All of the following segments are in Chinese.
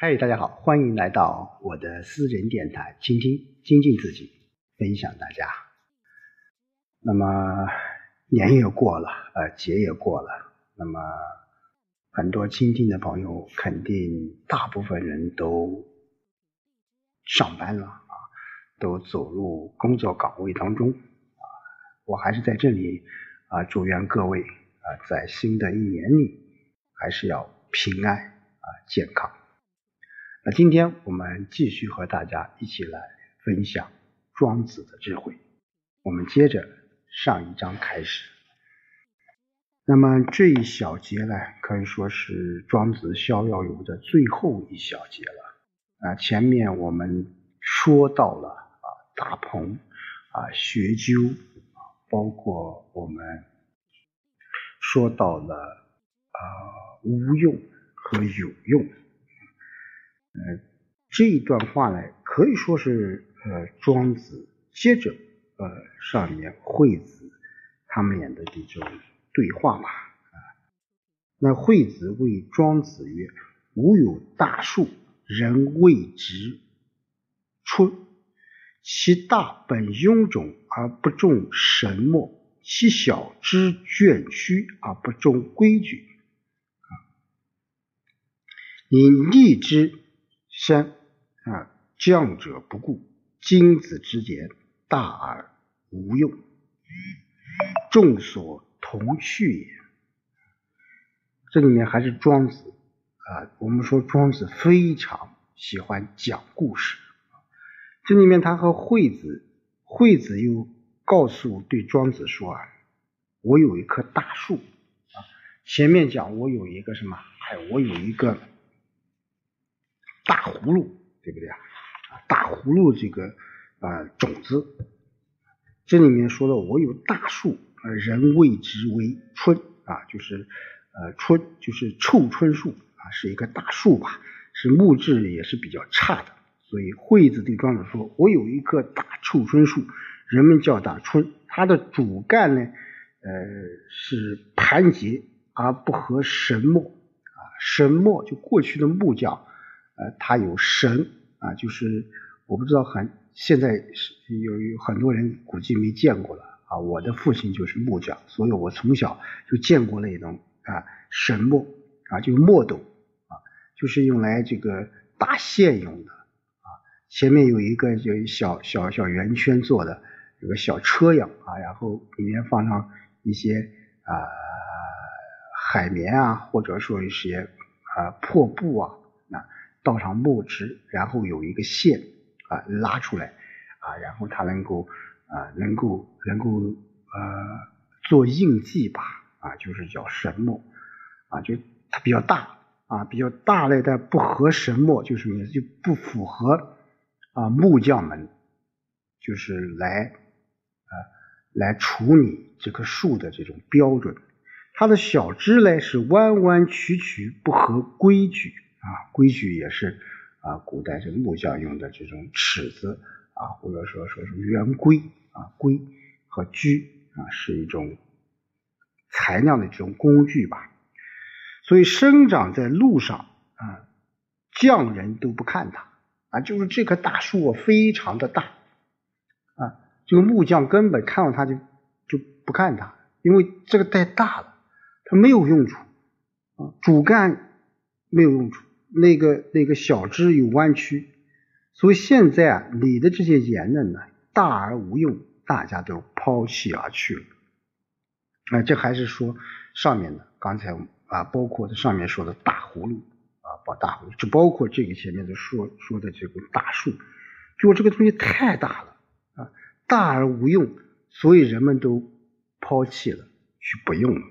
嗨，大家好，欢迎来到我的私人电台，倾听、精进自己，分享大家。那么年也过了，呃，节也过了，那么很多倾听的朋友，肯定大部分人都上班了啊，都走入工作岗位当中啊。我还是在这里啊，祝愿各位啊，在新的一年里还是要平安啊，健康。那今天我们继续和大家一起来分享庄子的智慧。我们接着上一章开始。那么这一小节呢，可以说是庄子逍遥游的最后一小节了。啊，前面我们说到了啊大鹏啊学究啊，包括我们说到了啊无用和有用。呃，这一段话呢，可以说是呃庄子接着呃上面惠子他们俩的这种对话吧啊。那惠子谓庄子曰：“吾有大树，人谓之春。其大本臃肿而不重神墨，其小枝卷曲而不重规矩。啊，你逆之。”生啊，将者不顾，君子之言大而无用，众所同去也。这里面还是庄子啊，我们说庄子非常喜欢讲故事。这里面他和惠子，惠子又告诉对庄子说啊，我有一棵大树啊，前面讲我有一个什么？哎，我有一个。大葫芦，对不对啊？大葫芦这个啊种子，这里面说了，我有大树，人谓之为春啊，就是呃春，就是臭椿树啊，是一个大树吧，是木质也是比较差的，所以惠子对庄子说，我有一棵大臭椿树，人们叫它春，它的主干呢，呃是盘结而不合神墨啊，神墨就过去的木匠。呃，它有神啊，就是我不知道很现在有有很多人估计没见过了啊。我的父亲就是木匠，所以我从小就见过那种啊神木啊，就是墨斗啊，就是用来这个打线用的啊。前面有一个就小小小圆圈做的，有个小车样啊，然后里面放上一些啊海绵啊，或者说一些啊破布啊。倒上墨汁，然后有一个线啊拉出来啊，然后它能够啊能够能够呃做印记吧啊，就是叫神墨啊，就它比较大啊比较大类但不合神墨，就什么意思？就不符合啊木匠们就是来啊来处理这棵树的这种标准。它的小枝呢是弯弯曲曲，不合规矩。啊，规矩也是啊，古代这木匠用的这种尺子啊，或者说说是圆规啊，规和矩啊，是一种材料的这种工具吧。所以生长在路上啊，匠人都不看它啊，就是这棵大树非常的大啊，这个木匠根本看到它就就不看它，因为这个太大了，它没有用处啊，主干没有用处。那个那个小枝有弯曲，所以现在啊，你的这些言论呢，大而无用，大家都抛弃而去了。啊，这还是说上面的，刚才啊，包括这上面说的大葫芦啊，把大葫芦，就包括这个前面的说说的这个大树，就这个东西太大了啊，大而无用，所以人们都抛弃了，去不用了。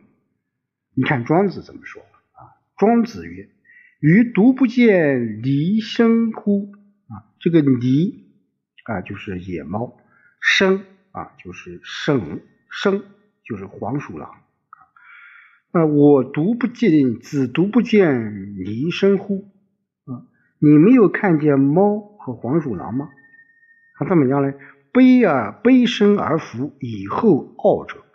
你看庄子怎么说啊？庄子曰。鱼独不见离生乎？啊，这个离啊就是野猫，生啊就是生生就是黄鼠狼。啊，我独不见子独不见离生乎？啊，你没有看见猫和黄鼠狼吗？它怎么样呢？悲啊悲生而伏，以后傲者，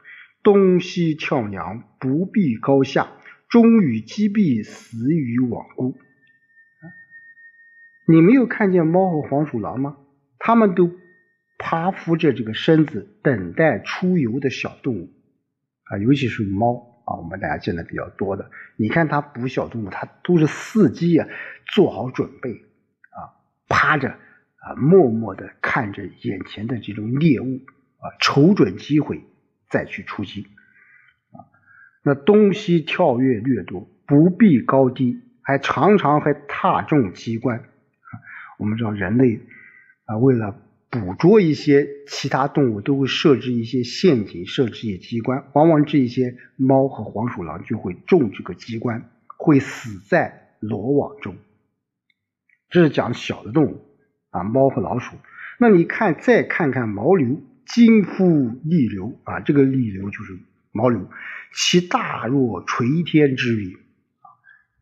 东西跳梁，不必高下。终与击毙，死于罔孤。你没有看见猫和黄鼠狼吗？它们都趴伏着这个身子，等待出游的小动物啊，尤其是猫啊，我们大家见的比较多的。你看它捕小动物，它都是伺机啊，做好准备啊，趴着啊，默默的看着眼前的这种猎物啊，瞅准机会再去出击。那东西跳跃掠夺，不避高低。还常常还踏中机关。我们知道人类啊，为了捕捉一些其他动物，都会设置一些陷阱，设置一些机关。往往这些猫和黄鼠狼就会中这个机关，会死在罗网中。这是讲小的动物啊，猫和老鼠。那你看，再看看牦牛，金肤利流啊，这个利流就是牦牛，其大若垂天之云。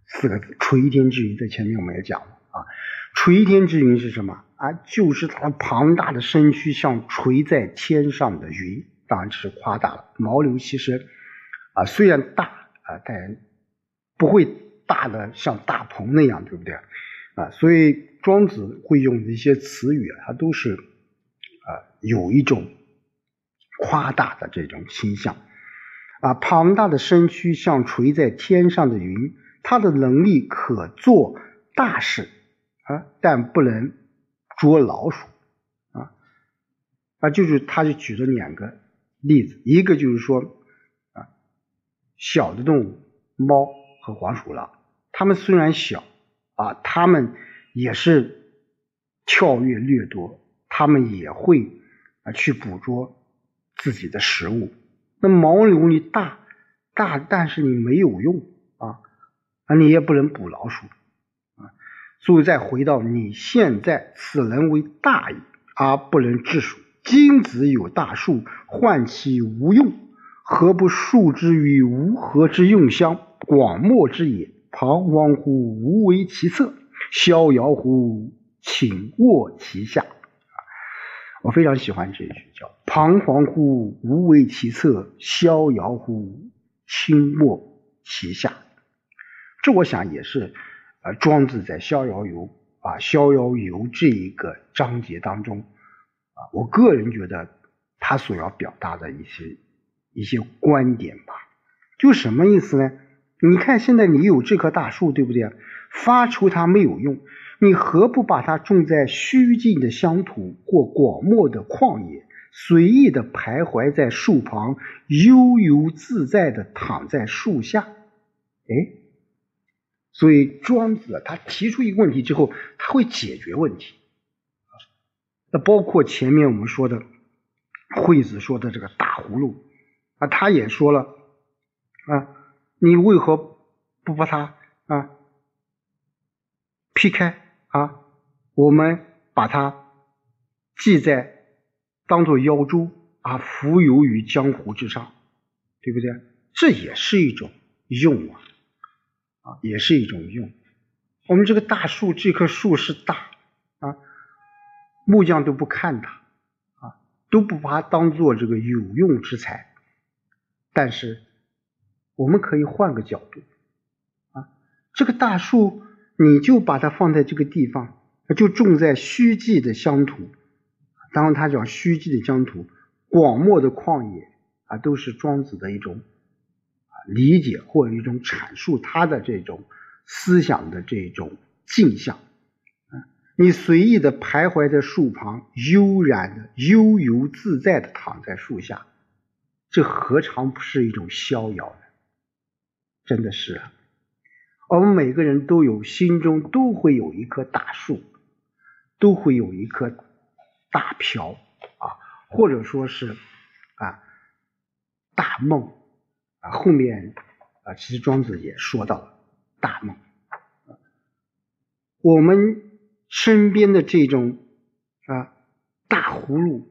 四个字，垂天之云，在前面我们也讲了啊。垂天之云是什么啊？就是它庞大的身躯像垂在天上的云，当然这是夸大了。牦牛其实啊，虽然大啊，但不会大的像大鹏那样，对不对啊？所以庄子会用的一些词语，它都是啊有一种夸大的这种倾向啊。庞大的身躯像垂在天上的云。他的能力可做大事啊，但不能捉老鼠啊啊，就是他就举了两个例子，一个就是说啊，小的动物猫和黄鼠狼，它们虽然小啊，它们也是跳跃掠夺，它们也会啊去捕捉自己的食物。那牦牛你大大，但是你没有用啊。那你也不能捕老鼠啊，所以再回到你现在，此人为大矣，而不能治鼠。今子有大树，患其无用，何不树之于无何之用乡？广漠之野，彷徨乎无为其侧，逍遥乎请卧其下。我非常喜欢这一句，叫彷徨乎无为其侧，逍遥乎轻卧其下。这我想也是，呃，庄子在《逍遥游》啊，《逍遥游》这一个章节当中啊，我个人觉得他所要表达的一些一些观点吧，就什么意思呢？你看现在你有这棵大树，对不对？发出它没有用，你何不把它种在虚静的乡土或广漠的旷野，随意的徘徊在树旁，悠游自在的躺在树下？哎。所以庄子他提出一个问题之后，他会解决问题。那包括前面我们说的惠子说的这个大葫芦啊，他也说了啊，你为何不把它啊劈开啊？我们把它系在当做腰珠啊，浮游于江湖之上，对不对？这也是一种用啊。啊，也是一种用。我们这个大树，这棵树是大啊，木匠都不看它啊，都不把它当做这个有用之材。但是我们可以换个角度啊，这个大树你就把它放在这个地方，就种在虚寂的乡土。当然，它讲虚寂的疆土，广漠的旷野啊，都是庄子的一种啊。理解或者一种阐述他的这种思想的这种镜像，你随意的徘徊在树旁，悠然的悠游自在的躺在树下，这何尝不是一种逍遥呢？真的是啊，我们每个人都有心中都会有一棵大树，都会有一棵大瓢啊，或者说是啊大梦。啊，后面啊，其实庄子也说到了大梦。我们身边的这种啊大葫芦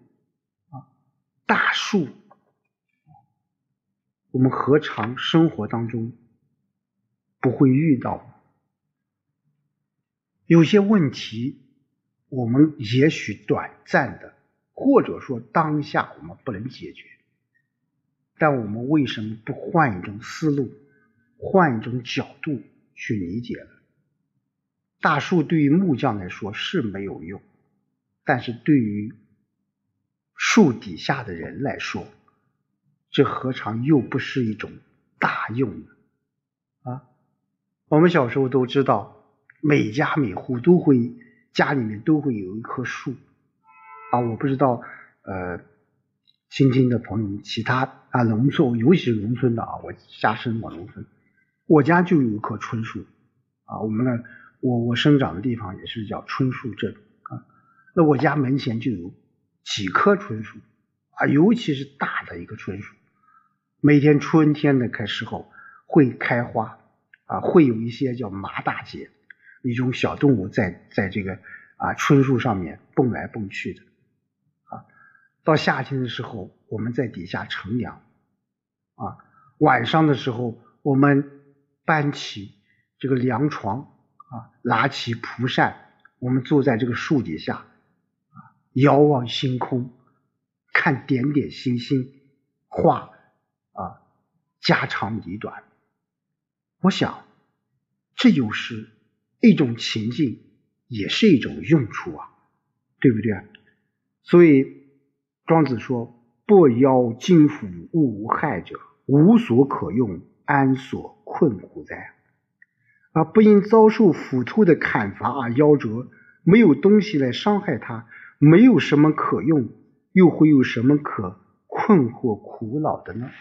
啊大树，我们何尝生活当中不会遇到？有些问题，我们也许短暂的，或者说当下我们不能解决。但我们为什么不换一种思路，换一种角度去理解呢？大树对于木匠来说是没有用，但是对于树底下的人来说，这何尝又不是一种大用呢？啊，我们小时候都知道，每家每户都会家里面都会有一棵树啊。我不知道呃，新听的朋友们，其他啊农村，尤其是农村的啊，我家生活农村，我家就有一棵椿树啊。我们呢。我我生长的地方也是叫椿树镇啊，那我家门前就有几棵椿树啊，尤其是大的一个椿树，每天春天的开时候会开花啊，会有一些叫麻大姐一种小动物在在这个啊椿树上面蹦来蹦去的啊，到夏天的时候我们在底下乘凉啊，晚上的时候我们搬起这个凉床。啊，拿起蒲扇，我们坐在这个树底下，啊，遥望星空，看点点星星，画啊家长里短。我想，这就是一种情境，也是一种用处啊，对不对？所以庄子说：“不邀金斧物无害者，无所可用，安所困乎哉？”啊，不因遭受斧头的砍伐而夭折，没有东西来伤害他，没有什么可用，又会有什么可困惑苦恼的呢？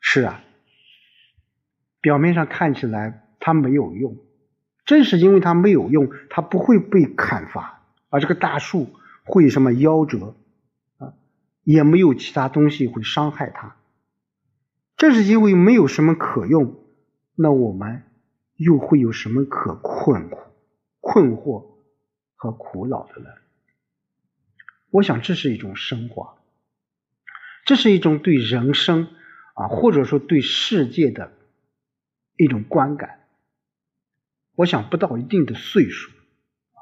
是啊，表面上看起来它没有用，正是因为它没有用，它不会被砍伐，而这个大树会什么夭折啊，也没有其他东西会伤害它。正是因为没有什么可用，那我们。又会有什么可困苦、困惑和苦恼的呢？我想这是一种升华，这是一种对人生啊，或者说对世界的一种观感。我想不到一定的岁数啊，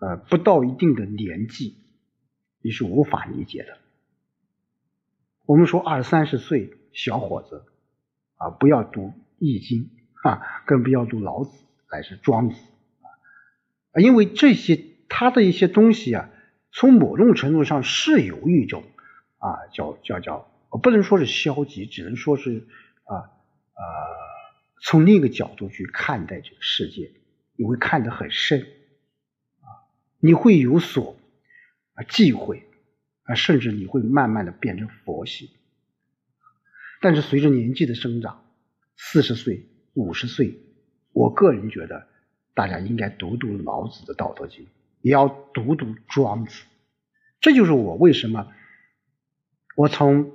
呃，不到一定的年纪，你是无法理解的。我们说二三十岁小伙子啊，不要读《易经》。啊，更不要读老子，乃是庄子啊，因为这些他的一些东西啊，从某种程度上是有一种啊，叫叫叫，不能说是消极，只能说是啊呃，从另一个角度去看待这个世界，你会看得很深啊，你会有所啊忌讳啊，甚至你会慢慢的变成佛系，但是随着年纪的增长，四十岁。五十岁，我个人觉得大家应该读读老子的《道德经》，也要读读庄子。这就是我为什么我从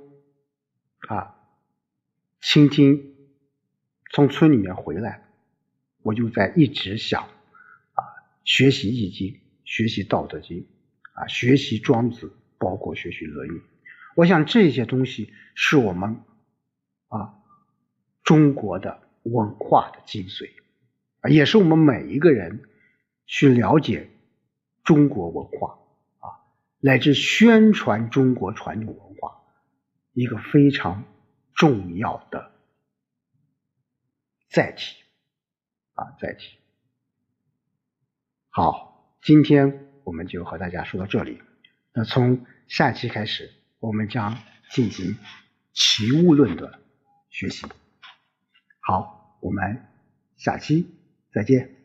啊倾听从村里面回来，我就在一直想啊学习《易经》，学习《道德经》，啊学习庄子，包括学习《论语》。我想这些东西是我们啊中国的。文化的精髓，啊也是我们每一个人去了解中国文化啊，乃至宣传中国传统文化一个非常重要的载体啊载体。好，今天我们就和大家说到这里。那从下期开始，我们将进行齐物论的学习。好。我们下期再见。